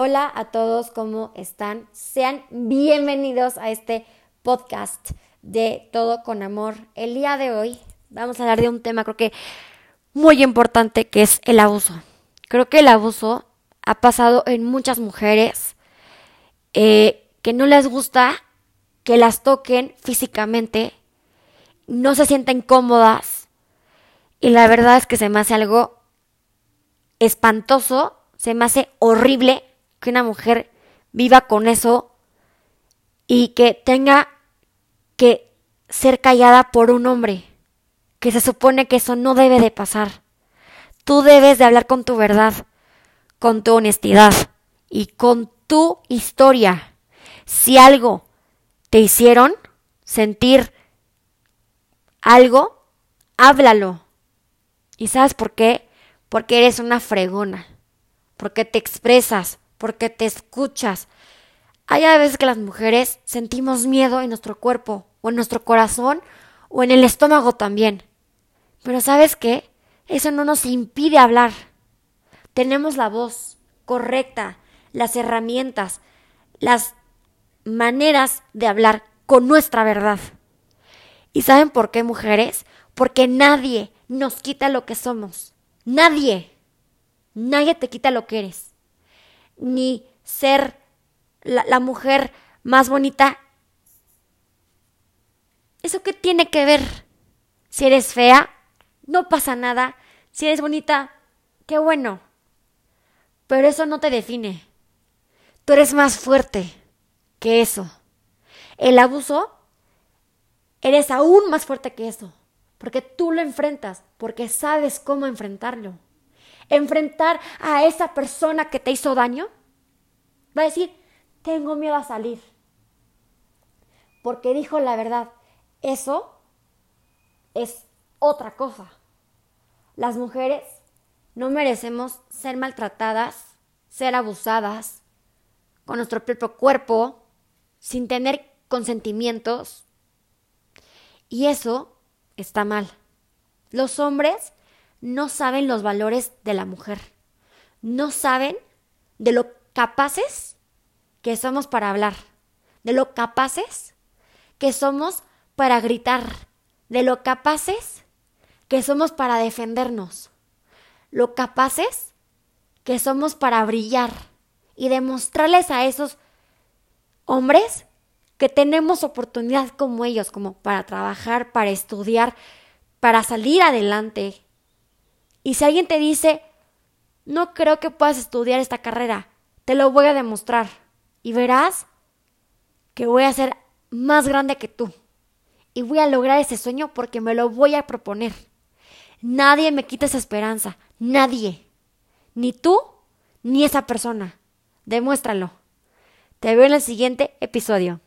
Hola a todos, ¿cómo están? Sean bienvenidos a este podcast de Todo con Amor. El día de hoy vamos a hablar de un tema creo que muy importante que es el abuso. Creo que el abuso ha pasado en muchas mujeres eh, que no les gusta que las toquen físicamente, no se sienten cómodas y la verdad es que se me hace algo espantoso, se me hace horrible que una mujer viva con eso y que tenga que ser callada por un hombre, que se supone que eso no debe de pasar. Tú debes de hablar con tu verdad, con tu honestidad y con tu historia. Si algo te hicieron sentir algo, háblalo. ¿Y sabes por qué? Porque eres una fregona, porque te expresas, porque te escuchas. Hay a veces que las mujeres sentimos miedo en nuestro cuerpo, o en nuestro corazón, o en el estómago también. Pero ¿sabes qué? Eso no nos impide hablar. Tenemos la voz correcta, las herramientas, las maneras de hablar con nuestra verdad. ¿Y saben por qué, mujeres? Porque nadie nos quita lo que somos. Nadie. Nadie te quita lo que eres ni ser la, mujer más bonita. ¿Eso qué tiene que ver? Si eres fea, no pasa nada. Si eres bonita, qué bueno. Pero eso no te define. Tú eres más fuerte que eso. El abuso, eres aún más fuerte que eso. Porque tú lo enfrentas, porque sabes cómo enfrentarlo enfrentar a esa persona que te hizo daño, va a decir, tengo miedo a salir. Porque dijo la verdad. Eso es otra cosa. Las mujeres no merecemos ser maltratadas, ser abusadas con nuestro propio cuerpo, sin tener consentimientos. Y eso está mal. Los hombres no saben los valores de la mujer. No saben de lo capaces que somos para hablar, de lo capaces que somos para gritar, de lo capaces que somos para defendernos, lo capaces que somos para brillar y demostrarles a esos hombres que tenemos oportunidad como ellos, como para trabajar, para estudiar, para salir adelante, y si alguien te dice, no creo que puedas estudiar esta carrera, te lo voy a demostrar. Y verás que voy a ser más grande que tú. Y voy a lograr ese sueño porque me lo voy a proponer. Nadie me quita esa esperanza. Nadie. Ni tú, ni esa persona. Demuéstralo. Te veo en el siguiente episodio.